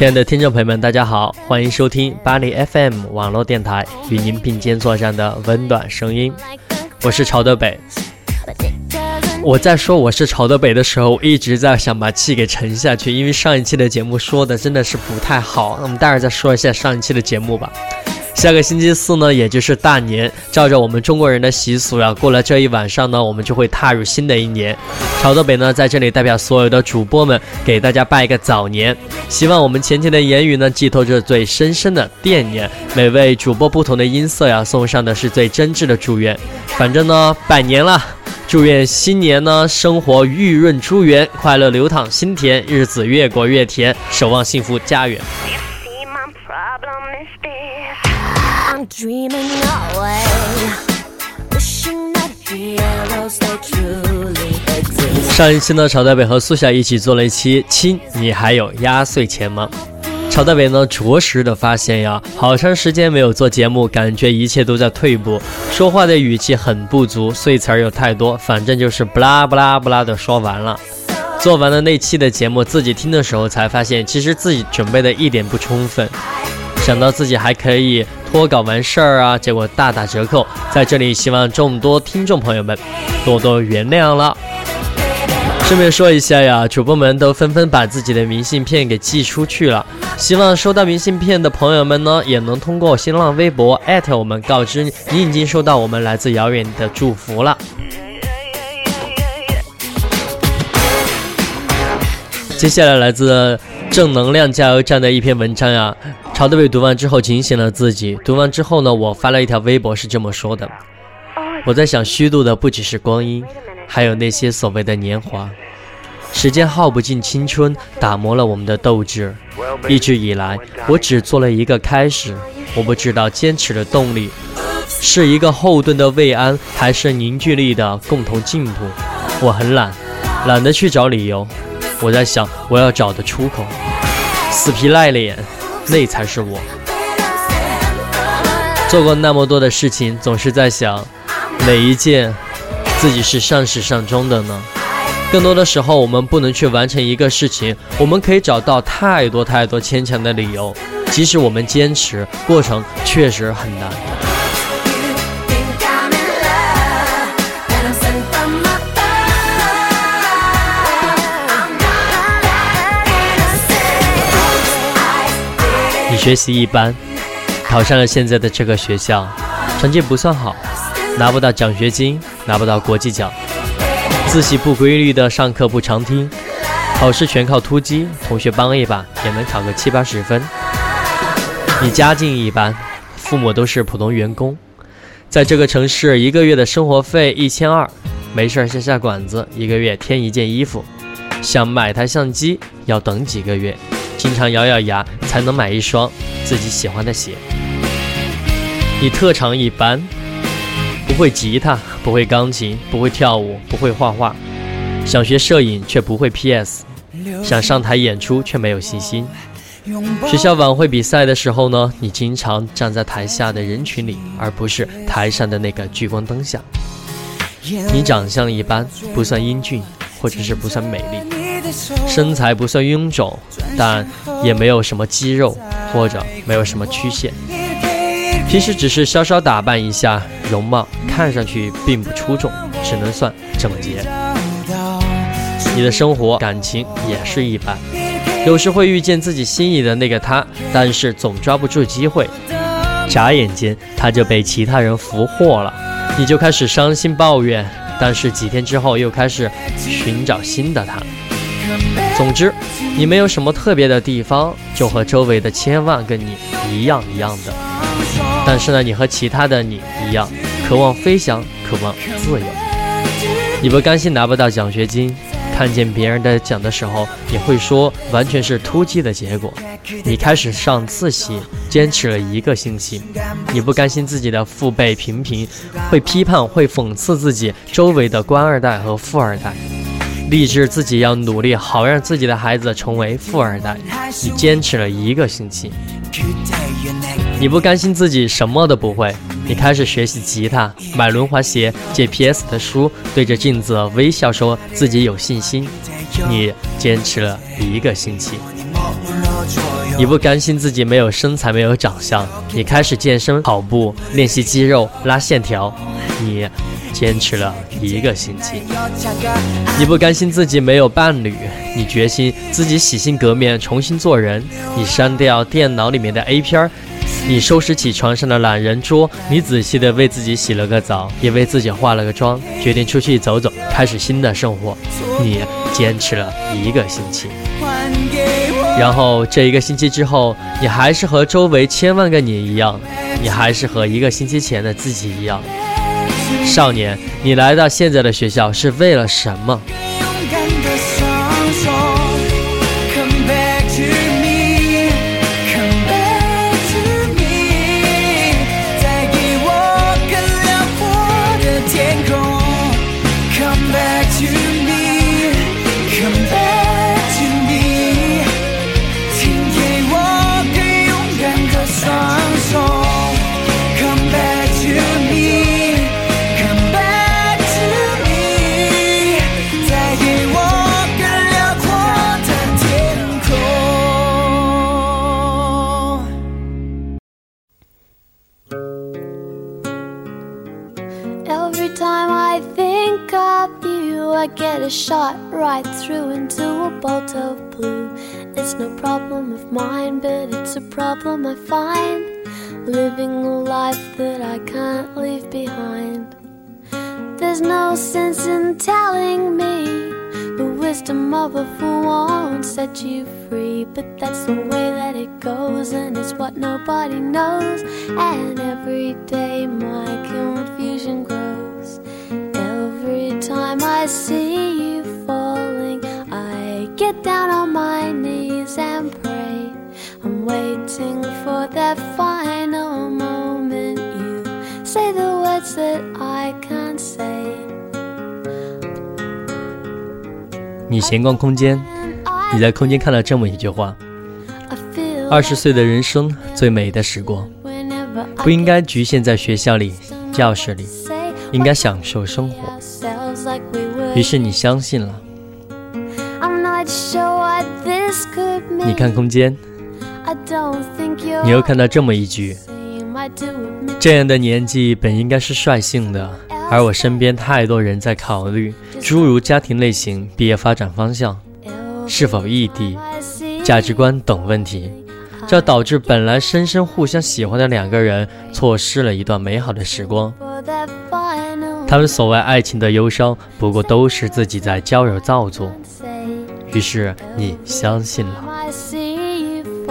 亲爱的听众朋友们，大家好，欢迎收听巴黎 FM 网络电台与您并肩作战的温暖声音，我是朝德北。我在说我是朝德北的时候，一直在想把气给沉下去，因为上一期的节目说的真的是不太好。那我们待会儿再说一下上一期的节目吧。下个星期四呢，也就是大年，照着我们中国人的习俗呀，过了这一晚上呢，我们就会踏入新的一年。朝德北呢，在这里代表所有的主播们，给大家拜一个早年。希望我们前期的言语呢，寄托着最深深的惦念。每位主播不同的音色呀，送上的是最真挚的祝愿。反正呢，拜年了，祝愿新年呢，生活玉润珠圆，快乐流淌心田，日子越过越甜，守望幸福家园。上一期呢，朝代北和苏夏一起做了一期亲，你还有压岁钱吗？朝代北呢，着实的发现呀，好长时间没有做节目，感觉一切都在退步，说话的语气很不足，碎词儿又太多，反正就是不拉不拉不拉的说完了。做完了那期的节目，自己听的时候才发现，其实自己准备的一点不充分。想到自己还可以脱稿完事儿啊，结果大打折扣。在这里，希望众多听众朋友们多多原谅了。顺便说一下呀，主播们都纷纷把自己的明信片给寄出去了。希望收到明信片的朋友们呢，也能通过新浪微博艾特我们，告知你已经收到我们来自遥远的祝福了。接下来来自正能量加油站的一篇文章呀。朝德伟读完之后警醒了自己。读完之后呢，我发了一条微博，是这么说的：我在想，虚度的不只是光阴，还有那些所谓的年华。时间耗不尽青春，打磨了我们的斗志。一直以来，我只做了一个开始。我不知道坚持的动力，是一个后盾的慰安，还是凝聚力的共同进步。我很懒，懒得去找理由。我在想，我要找的出口。死皮赖脸。那才是我做过那么多的事情，总是在想哪一件自己是上始上终的呢？更多的时候，我们不能去完成一个事情，我们可以找到太多太多牵强的理由，即使我们坚持，过程确实很难。学习一般，考上了现在的这个学校，成绩不算好，拿不到奖学金，拿不到国际奖，自习不规律的上课不常听，考试全靠突击，同学帮一把也能考个七八十分。你家境一般，父母都是普通员工，在这个城市一个月的生活费一千二，没事下下馆子，一个月添一件衣服，想买台相机要等几个月。经常咬咬牙才能买一双自己喜欢的鞋。你特长一般，不会吉他，不会钢琴，不会跳舞，不会画画，想学摄影却不会 PS，想上台演出却没有信心。学校晚会比赛的时候呢，你经常站在台下的人群里，而不是台上的那个聚光灯下。你长相一般，不算英俊，或者是不算美丽。身材不算臃肿，但也没有什么肌肉，或者没有什么曲线。平时只是稍稍打扮一下，容貌看上去并不出众，只能算整洁。你的生活感情也是一般，有时会遇见自己心仪的那个他，但是总抓不住机会。眨眼间他就被其他人俘获了，你就开始伤心抱怨。但是几天之后又开始寻找新的他。总之，你没有什么特别的地方，就和周围的千万个你一样一样的。但是呢，你和其他的你一样，渴望飞翔，渴望自由。你不甘心拿不到奖学金。看见别人的奖的时候，你会说完全是突击的结果。你开始上自习，坚持了一个星期。你不甘心自己的父辈平平，会批判、会讽刺自己周围的官二代和富二代，立志自己要努力，好让自己的孩子成为富二代。你坚持了一个星期。你不甘心自己什么都不会。你开始学习吉他，买轮滑鞋，借 PS 的书，对着镜子微笑，说自己有信心。你坚持了一个星期。你不甘心自己没有身材，没有长相，你开始健身、跑步，练习肌肉、拉线条。你坚持了一个星期。你不甘心自己没有伴侣，你决心自己洗心革面，重新做人。你删掉电脑里面的 A 片儿。你收拾起床上的懒人桌，你仔细的为自己洗了个澡，也为自己化了个妆，决定出去走走，开始新的生活。你坚持了一个星期，然后这一个星期之后，你还是和周围千万个你一样，你还是和一个星期前的自己一样。少年，你来到现在的学校是为了什么 mine, but it's a problem I find. Living a life that I can't leave behind. There's no sense in telling me the wisdom of a fool won't set you free. But that's the way that it goes, and it's what nobody knows. And every day my confusion grows. Every time I see you falling, I get down on my waiting for that final moment. You say the words that I can't say. 你闲逛空间，你在空间看到这么一句话：二十岁的人生最美的时光，不应该局限在学校里、教室里，应该享受生活。于是你相信了。你看空间，你又看到这么一句：这样的年纪本应该是率性的，而我身边太多人在考虑诸如家庭类型、毕业发展方向、是否异地、价值观等问题，这导致本来深深互相喜欢的两个人错失了一段美好的时光。他们所谓爱情的忧伤，不过都是自己在娇柔造作。于是你相信了。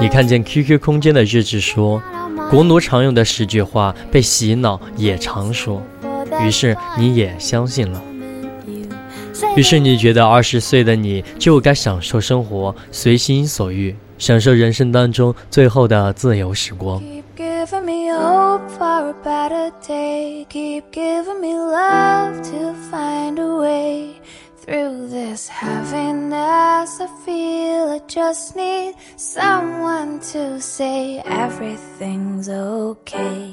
你看见 QQ 空间的日志说，国奴常用的十句话被洗脑也常说。于是你也相信了。于是你觉得二十岁的你就该享受生活，随心所欲，享受人生当中最后的自由时光。Through this heaviness. I feel I just need someone to say everything's okay.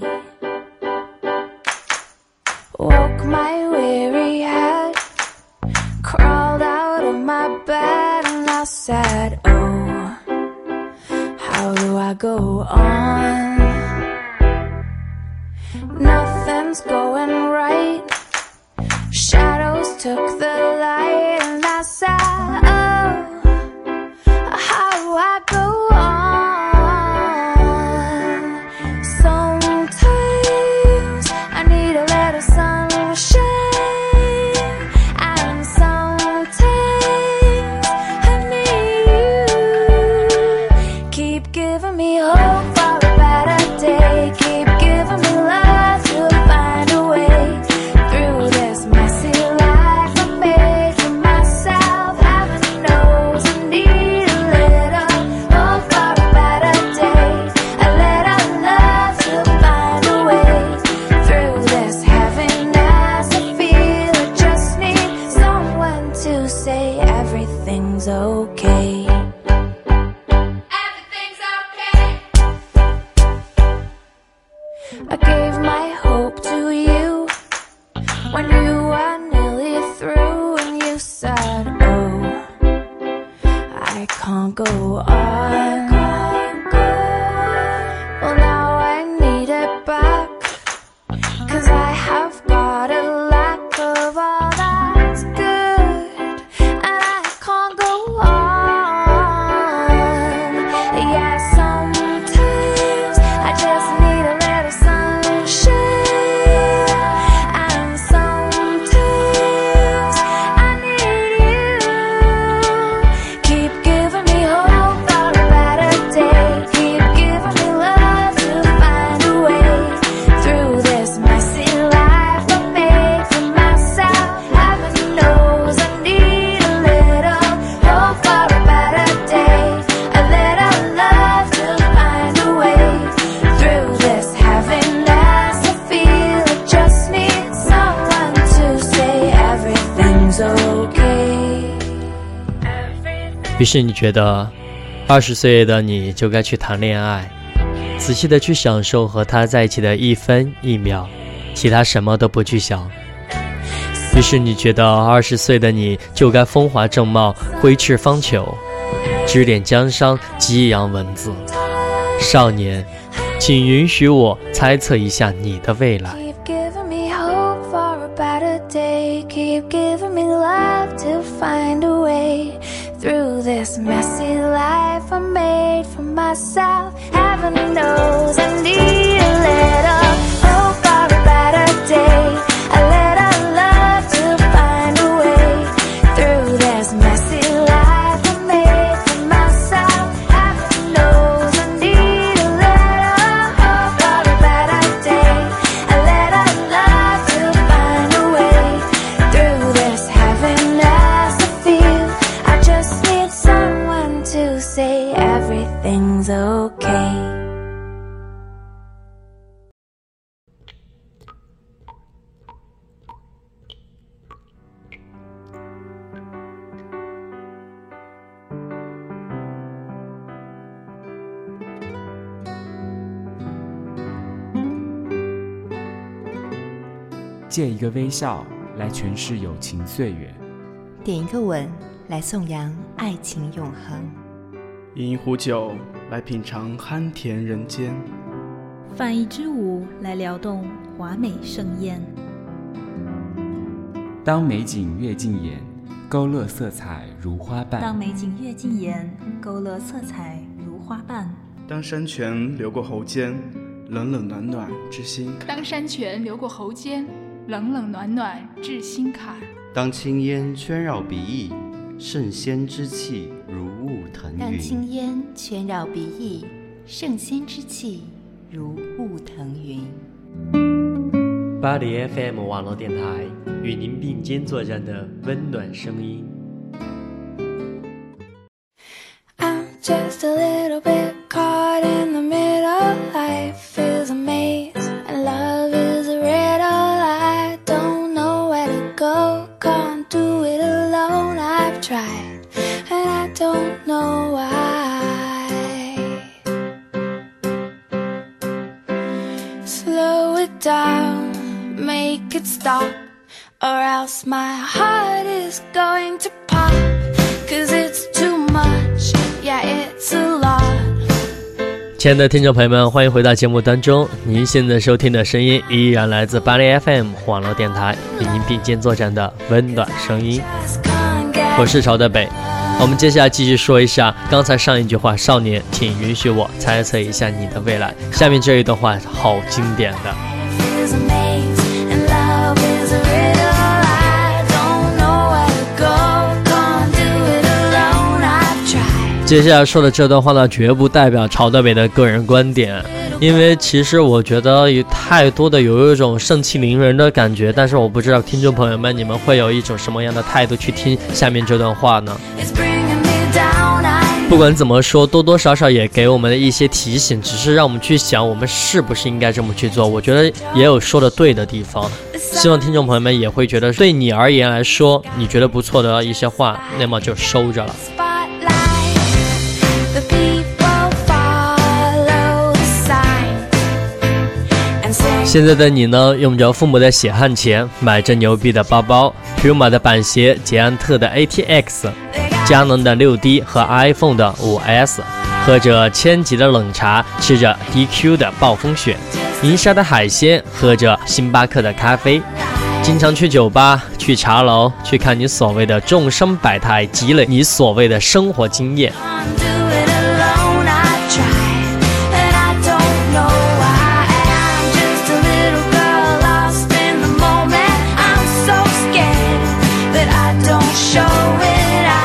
Woke my weary head, crawled out of my bed, and I said, Oh, how do I go on? Nothing's going right. Took the light, and I said, 是你觉得，二十岁的你就该去谈恋爱，仔细的去享受和他在一起的一分一秒，其他什么都不去想。于是你觉得，二十岁的你就该风华正茂，挥斥方遒，指点江山，激扬文字。少年，请允许我猜测一下你的未来。Through this messy life I made for myself. Heaven knows I need okay. 借一个微笑来诠释友情岁月，点一个吻来颂扬爱情永恒，饮一壶酒来品尝酣甜人间，泛一支舞来撩动华美盛宴。当美景越近眼，勾勒色彩如花瓣当瓣。美景越近眼，勾勒色彩如花瓣。当山泉流过喉间，冷冷暖暖至心坎。当山泉流过喉间，冷冷暖暖至心坎。当青烟圈绕鼻翼，圣仙之气如雾腾当云。青烟圈绕鼻翼，圣仙之气如雾腾云。巴黎 FM 网络电台与您并肩作战的温暖声音。I'm just a 亲爱的听众朋友们，欢迎回到节目当中。您现在收听的声音依然来自巴黎 FM 网络电台，与您并肩作战的温暖声音。我是朝德北。我们接下来继续说一下刚才上一句话：“少年，请允许我猜测一下你的未来。”下面这一段话好经典的。接下来说的这段话呢，绝不代表曹德北的个人观点，因为其实我觉得有太多的有一种盛气凌人的感觉，但是我不知道听众朋友们你们会有一种什么样的态度去听下面这段话呢 不管怎么说，多多少少也给我们的一些提醒，只是让我们去想，我们是不是应该这么去做。我觉得也有说的对的地方，希望听众朋友们也会觉得，对你而言来说，你觉得不错的一些话，那么就收着了。现在的你呢，用着父母的血汗钱，买着牛逼的包包，Puma 的板鞋，捷安特的 ATX，佳能的六 D 和 iPhone 的五 S，喝着千级的冷茶，吃着 DQ 的暴风雪，银沙的海鲜，喝着星巴克的咖啡，经常去酒吧、去茶楼，去看你所谓的众生百态，积累你所谓的生活经验。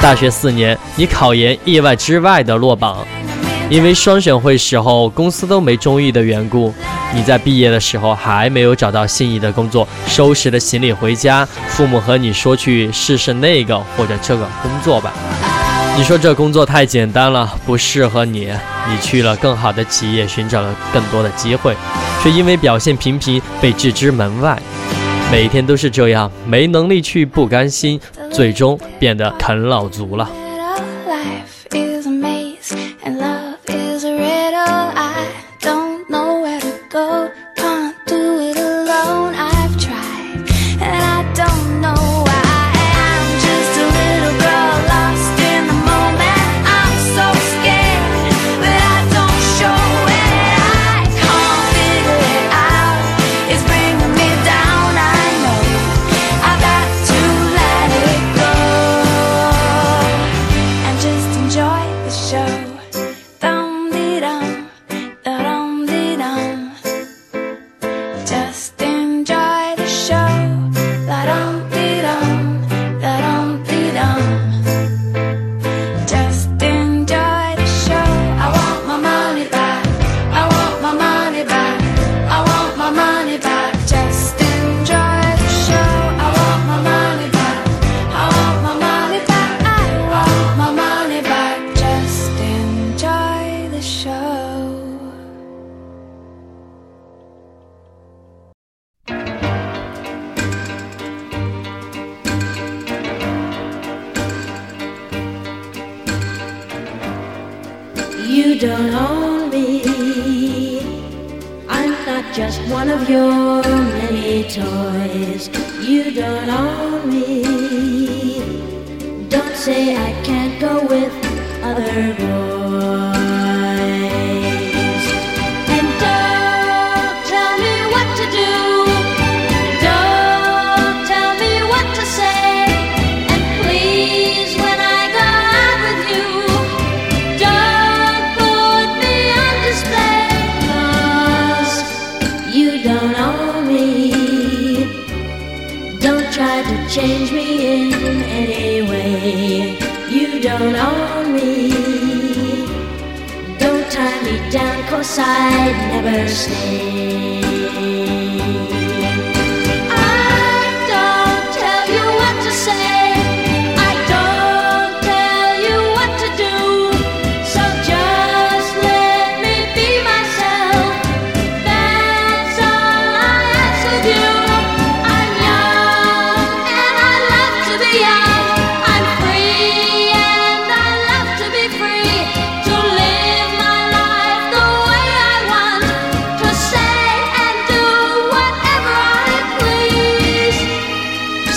大学四年，你考研意外之外的落榜，因为双选会时候公司都没中意的缘故，你在毕业的时候还没有找到心仪的工作，收拾了行李回家，父母和你说去试试那个或者这个工作吧。你说这工作太简单了，不适合你，你去了更好的企业，寻找了更多的机会，却因为表现平平被拒之门外。每天都是这样，没能力去，不甘心，最终变得啃老族了。Don't own me. I'm not just one of your many toys. You don't own me. Don't say I can't go with other boys. mercy.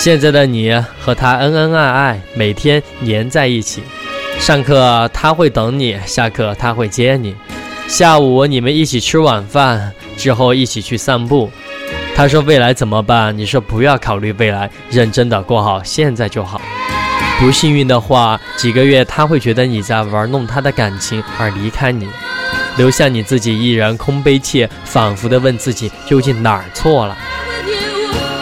现在的你和他恩恩爱爱，每天黏在一起。上课他会等你，下课他会接你，下午你们一起吃晚饭，之后一起去散步。他说未来怎么办？你说不要考虑未来，认真的过好现在就好。不幸运的话，几个月他会觉得你在玩弄他的感情而离开你，留下你自己一人空悲切，反复的问自己究竟哪儿错了。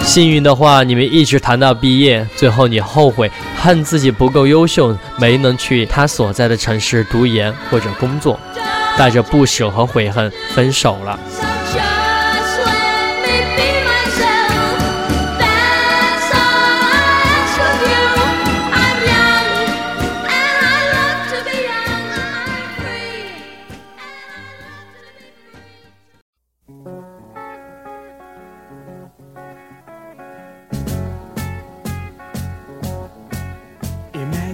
幸运的话，你们一直谈到毕业，最后你后悔，恨自己不够优秀，没能去他所在的城市读研或者工作，带着不舍和悔恨分手了。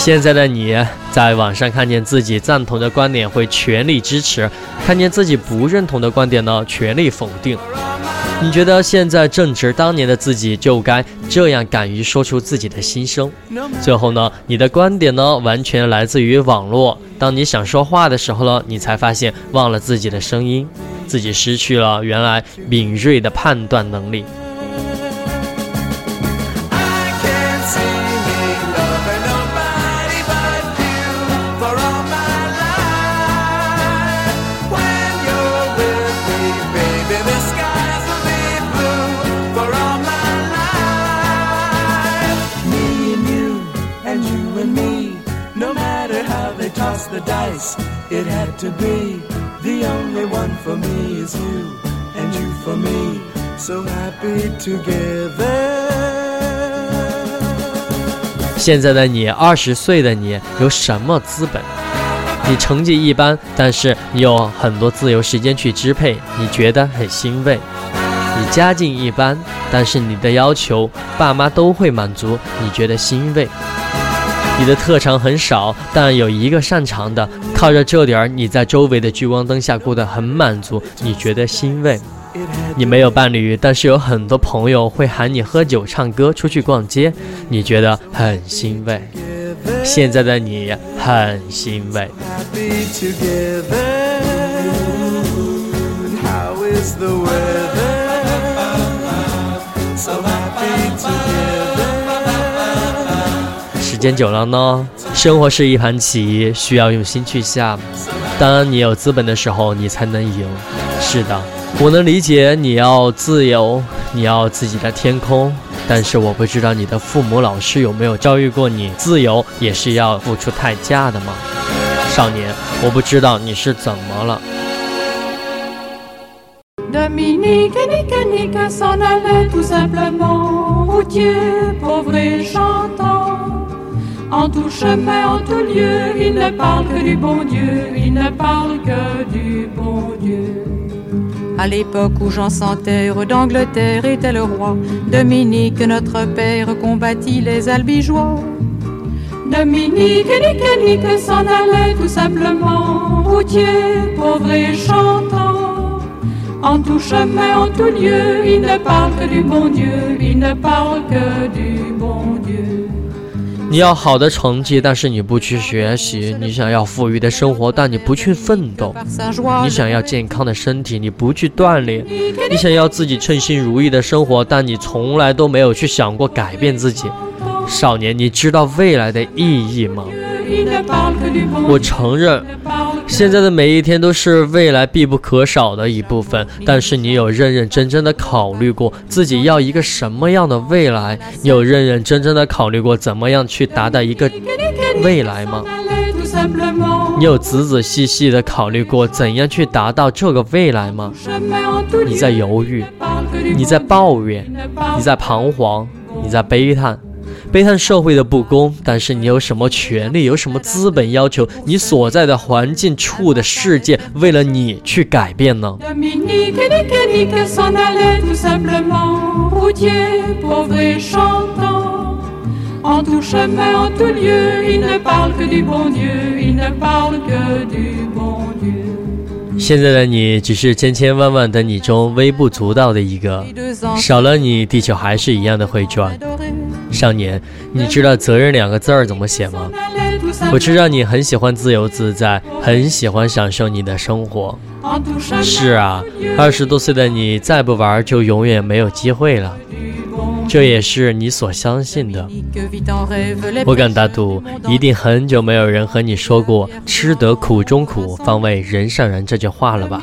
现在的你在网上看见自己赞同的观点会全力支持，看见自己不认同的观点呢全力否定。你觉得现在正值当年的自己就该这样敢于说出自己的心声。最后呢，你的观点呢完全来自于网络。当你想说话的时候呢，你才发现忘了自己的声音，自己失去了原来敏锐的判断能力。The dice, it had to be. The only one for me is you, and you for me, so happy together. 现在的你，二十岁的你，有什么资本？你成绩一般，但是你有很多自由时间去支配，你觉得很欣慰。你家境一般，但是你的要求爸妈都会满足，你觉得欣慰。你的特长很少，但有一个擅长的，靠着这点儿，你在周围的聚光灯下过得很满足，你觉得欣慰。你没有伴侣，但是有很多朋友会喊你喝酒、唱歌、出去逛街，你觉得很欣慰。现在的你很欣慰。happy together. How is the weather? 时间久了呢，生活是一盘棋，需要用心去下。当你有资本的时候，你才能赢。是的，我能理解你要自由，你要自己的天空，但是我不知道你的父母、老师有没有教育过你，自由也是要付出代价的吗？少年，我不知道你是怎么了。En tout chemin, en tout lieu, il ne parle que du bon Dieu, il ne parle que du bon Dieu. À l'époque où Jean sans terre d'Angleterre était le roi, Dominique, notre père, combattit les albigeois. Dominique et Nique s'en allait tout simplement, routier, pauvre et chantant. En tout chemin, en tout lieu, il ne parle que du bon Dieu, il ne parle que du bon Dieu. 你要好的成绩，但是你不去学习；你想要富裕的生活，但你不去奋斗；你想要健康的身体，你不去锻炼；你想要自己称心如意的生活，但你从来都没有去想过改变自己。少年，你知道未来的意义吗？我承认，现在的每一天都是未来必不可少的一部分，但是你有认认真真的考虑过自己要一个什么样的未来？你有认认真真的考虑过怎么样去达到一个未来吗.你有仔仔细细的考虑过怎样去达到这个未来吗你在犹豫你在抱怨你在彷徨，你在悲叹，悲叹社会的不公但是你有什么权利有什么资本要求你所在的环境处的世界为了你去改变呢？现在的你只是千千万万的你中微不足道的一个少了你地球还是一样的会转。少年，你知道“责任”两个字儿怎么写吗？我知道你很喜欢自由自在，很喜欢享受你的生活。是啊，二十多岁的你再不玩，就永远没有机会了。这也是你所相信的。我敢打赌，一定很久没有人和你说过“吃得苦中苦，方为人上人”这句话了吧？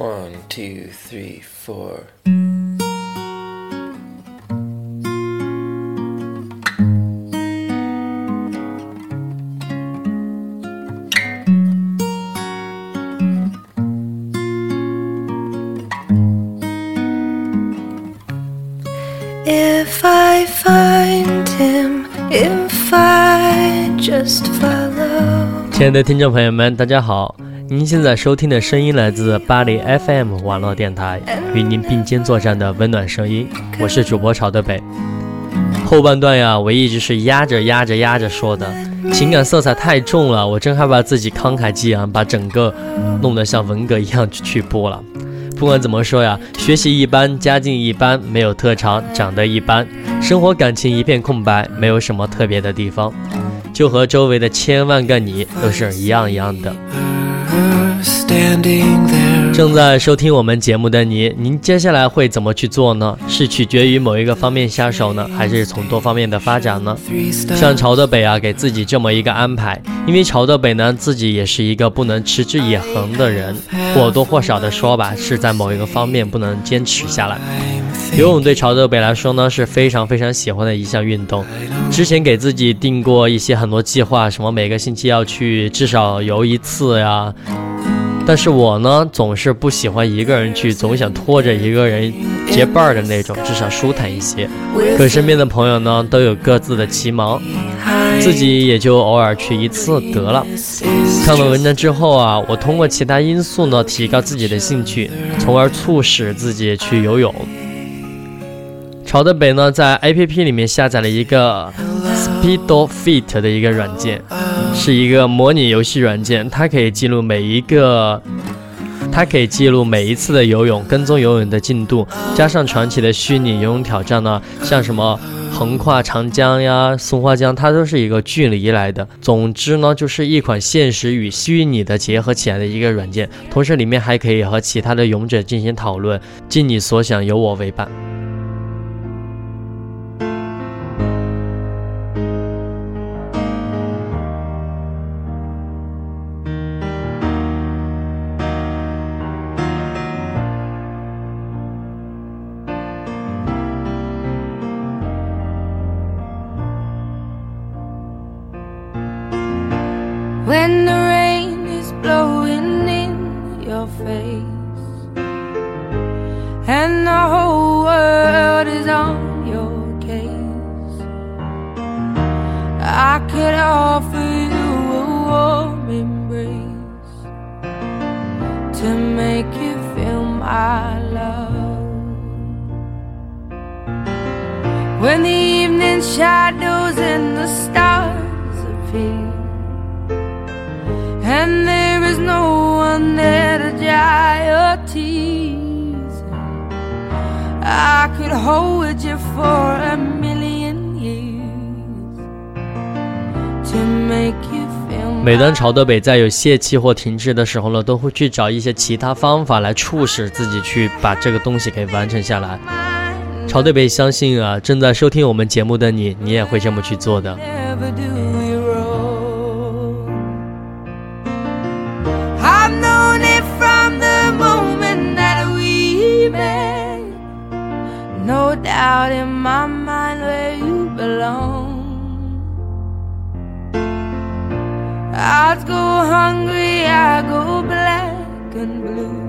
One, two, three, four. If I find him, if I just follow. 亲爱的听众朋友们，大家好！ 您现在收听的声音来自巴黎 FM 网络电台，与您并肩作战的温暖声音，我是主播朝的北。后半段呀，我一直是压着压着压着说的，情感色彩太重了，我真害怕自己慷慨激昂，把整个弄得像文革一样去播了。不管怎么说呀，学习一般，家境一般，没有特长，长得一般，生活感情一片空白，没有什么特别的地方，就和周围的千万个你都是一样一样的。正在收听我们节目的你，您接下来会怎么去做呢？是取决于某一个方面下手呢，还是从多方面的发展呢？像朝德北啊，给自己这么一个安排，因为朝德北呢自己也是一个不能持之以恒的人，或多或少的说吧，是在某一个方面不能坚持下来。游泳对朝德北来说呢是非常非常喜欢的一项运动，之前给自己定过一些很多计划，什么每个星期要去至少游一次呀。但是我呢，总是不喜欢一个人去，总想拖着一个人结伴儿的那种，至少舒坦一些。可身边的朋友呢，都有各自的奇忙，自己也就偶尔去一次得了。看了文章之后啊，我通过其他因素呢，提高自己的兴趣，从而促使自己去游泳。朝德北呢，在 APP 里面下载了一个 Speedo Fit 的一个软件，是一个模拟游戏软件，它可以记录每一个，它可以记录每一次的游泳，跟踪游泳的进度，加上传奇的虚拟游泳挑战呢，像什么横跨长江呀、松花江，它都是一个距离来的。总之呢，就是一款现实与虚拟的结合起来的一个软件，同时里面还可以和其他的勇者进行讨论，尽你所想，有我为伴。每当朝德北在有泄气或停滞的时候呢，都会去找一些其他方法来促使自己去把这个东西给完成下来。朝德北相信啊，正在收听我们节目的你，你也会这么去做的。No doubt in my mind where you belong. I'd go hungry, I go black and blue.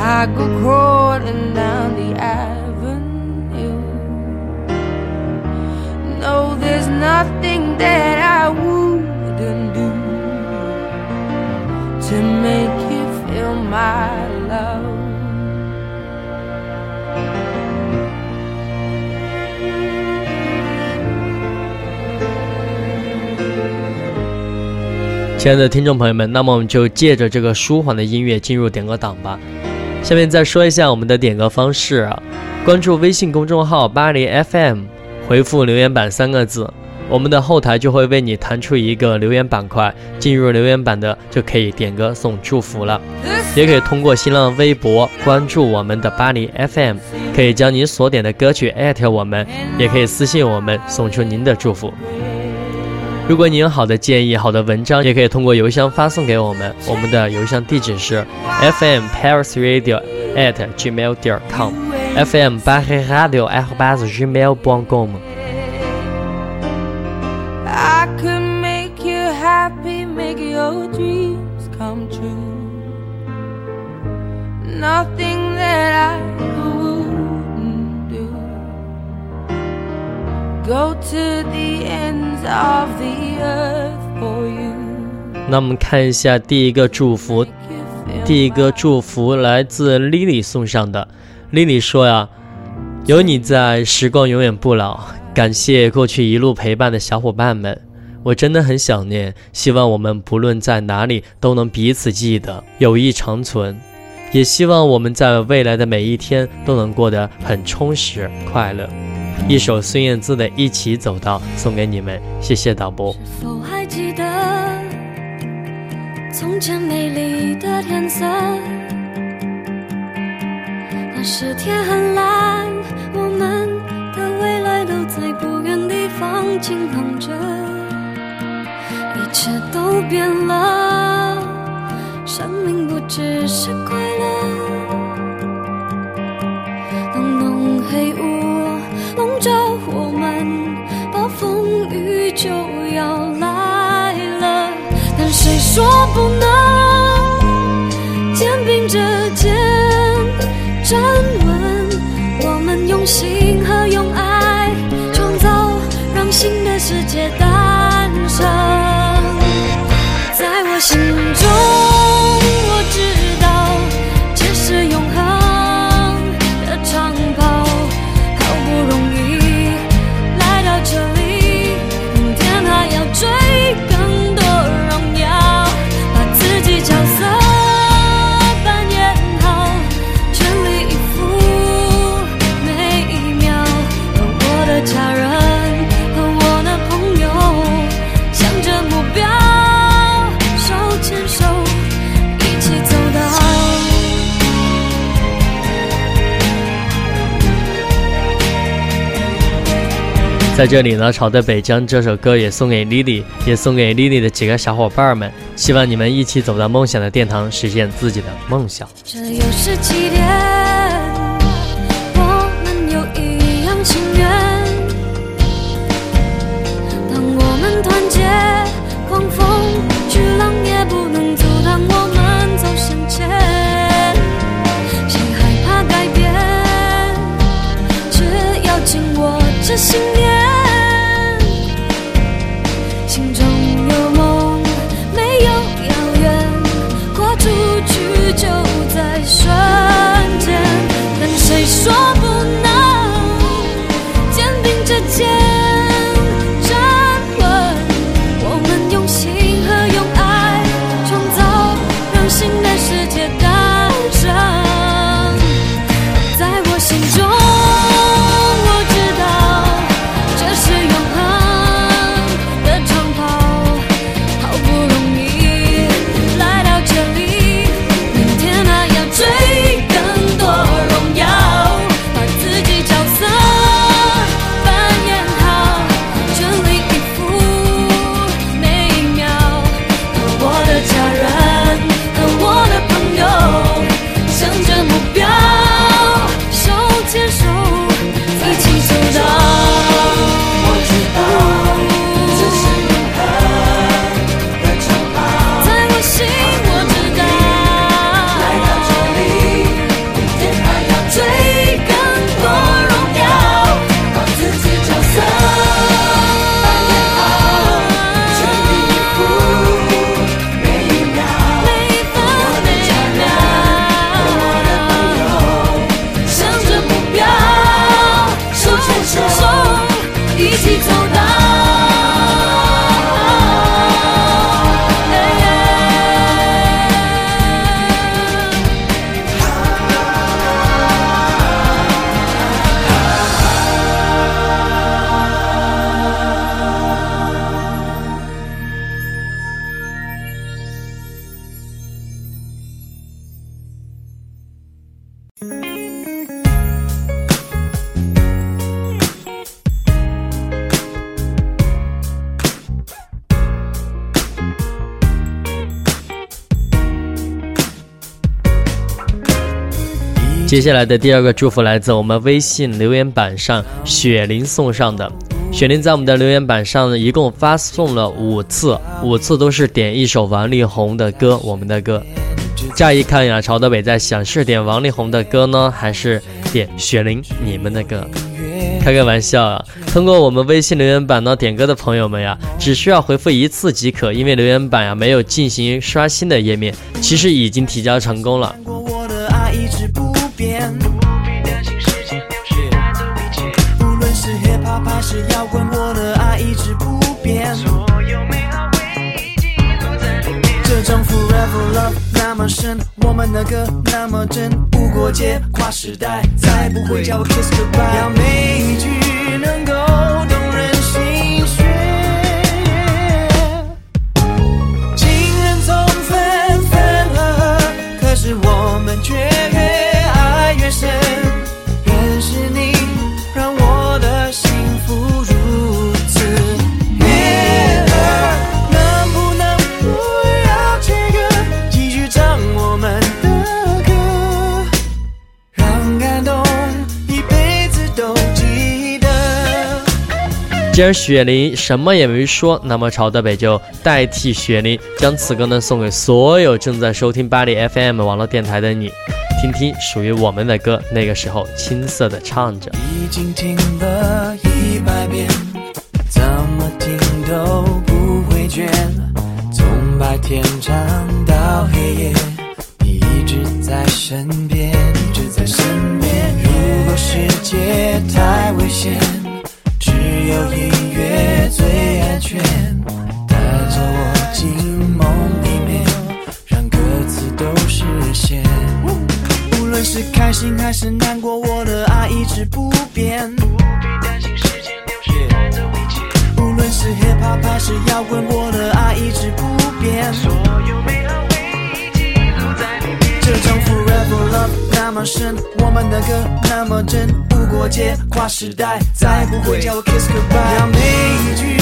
I go crawling down the avenue. No, there's nothing that I wouldn't do to make you feel my love. 亲爱的听众朋友们，那么我们就借着这个舒缓的音乐进入点歌档吧。下面再说一下我们的点歌方式啊，关注微信公众号巴黎 FM，回复留言板三个字，我们的后台就会为你弹出一个留言板块，进入留言板的就可以点歌送祝福了。也可以通过新浪微博关注我们的巴黎 FM，可以将您所点的歌曲艾特我们，也可以私信我们送出您的祝福。如果你有好的建议、好的文章，也可以通过邮箱发送给我们，我们的邮箱地址是 fm paris radio at gmail 点 com，fm 巴黑 radio at gmail 点 com。I could make you happy, make your dreams come true. Nothing that I 那我们看一下第一个祝福，第一个祝福来自 Lily 送上的。Lily 说呀，有你在，时光永远不老。感谢过去一路陪伴的小伙伴们，我真的很想念。希望我们不论在哪里都能彼此记得，友谊长存。也希望我们在未来的每一天都能过得很充实快乐。一首孙燕姿的《一起走到》送给你们，谢谢导播。是否还记得从前美丽的天色？那时天很蓝，我们的未来都在不远地方晴朗着，一切都变了，生命不只是快乐。就要来了。但谁说不能肩并着肩站稳？我们用心和用爱创造，让新的世界诞生。在我心在这里呢，朝着北将这首歌也送给 Lily，也送给 Lily 的几个小伙伴们，希望你们一起走到梦想的殿堂，实现自己的梦想。这又是几点？接下来的第二个祝福来自我们微信留言板上雪玲送上的。雪玲在我们的留言板上呢，一共发送了五次，五次都是点一首王力宏的歌，《我们的歌》。乍一看呀，朝德北在想是点王力宏的歌呢，还是点雪玲你们的歌？开个玩笑啊！通过我们微信留言板呢点歌的朋友们呀，只需要回复一次即可，因为留言板呀没有进行刷新的页面，其实已经提交成功了。种 forever love 那么深，我们的歌那么真，无国界，跨时代，再不会叫我 kiss goodbye。要每一句能够动既然雪梨什么也没说，那么朝德北就代替雪梨将此歌呢送给所有正在收听巴黎 FM 网络电台的你，听听属于我们的歌。那个时候青涩的唱着。已经听了一百遍，怎么听都不会倦。从白天唱到黑夜，你一直在身边，一直在身边。如果世界太危险，有音乐最安全。带着我进梦里面，让歌词都实现。无论是开心还是难过，我的爱一直不变。无论是 hip hop 还是摇滚，我的爱一直不变。所有美好回忆记录在里面这种 for love 那么深，我们的歌那么真，无国界，跨时代，再不会叫我 kiss goodbye。要每一句